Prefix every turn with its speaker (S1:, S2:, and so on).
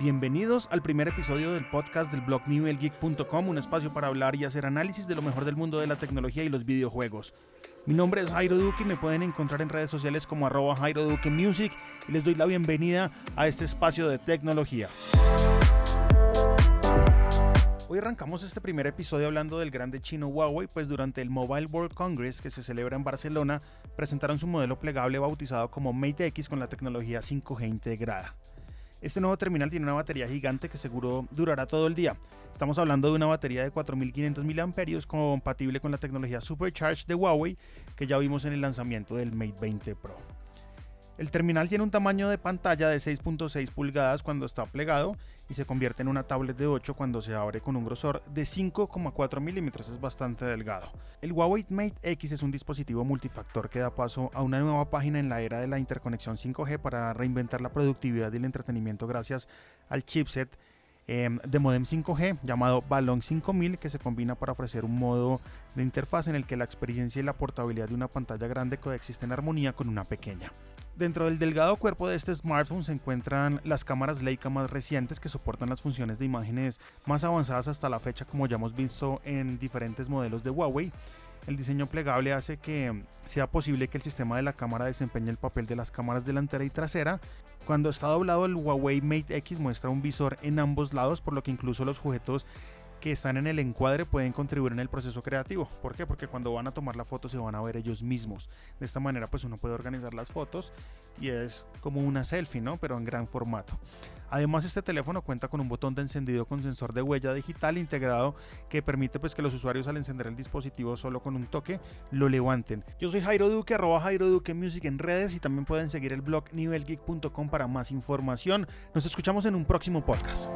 S1: Bienvenidos al primer episodio del podcast del blog nivelgeek.com, un espacio para hablar y hacer análisis de lo mejor del mundo de la tecnología y los videojuegos. Mi nombre es Jairo Duque y me pueden encontrar en redes sociales como arroba Jairo Duque Music y les doy la bienvenida a este espacio de tecnología. Hoy arrancamos este primer episodio hablando del grande chino Huawei, pues durante el Mobile World Congress que se celebra en Barcelona, presentaron su modelo plegable bautizado como Mate X con la tecnología 5G integrada. Este nuevo terminal tiene una batería gigante que seguro durará todo el día. Estamos hablando de una batería de 4500 mAh compatible con la tecnología Supercharge de Huawei que ya vimos en el lanzamiento del Mate 20 Pro. El terminal tiene un tamaño de pantalla de 6.6 pulgadas cuando está plegado y se convierte en una tablet de 8 cuando se abre con un grosor de 5,4 milímetros, es bastante delgado. El Huawei Mate X es un dispositivo multifactor que da paso a una nueva página en la era de la interconexión 5G para reinventar la productividad y el entretenimiento gracias al chipset em, de modem 5G llamado Balong 5000 que se combina para ofrecer un modo de interfaz en el que la experiencia y la portabilidad de una pantalla grande coexisten en armonía con una pequeña. Dentro del delgado cuerpo de este smartphone se encuentran las cámaras Leica más recientes que soportan las funciones de imágenes más avanzadas hasta la fecha como ya hemos visto en diferentes modelos de Huawei. El diseño plegable hace que sea posible que el sistema de la cámara desempeñe el papel de las cámaras delantera y trasera. Cuando está doblado el Huawei Mate X muestra un visor en ambos lados por lo que incluso los sujetos que están en el encuadre pueden contribuir en el proceso creativo. ¿Por qué? Porque cuando van a tomar la foto se van a ver ellos mismos. De esta manera pues uno puede organizar las fotos y es como una selfie, ¿no? Pero en gran formato. Además este teléfono cuenta con un botón de encendido con sensor de huella digital integrado que permite pues que los usuarios al encender el dispositivo solo con un toque lo levanten. Yo soy Jairo Duque, arroba Jairo Duque Music en redes y también pueden seguir el blog nivelgeek.com para más información. Nos escuchamos en un próximo podcast.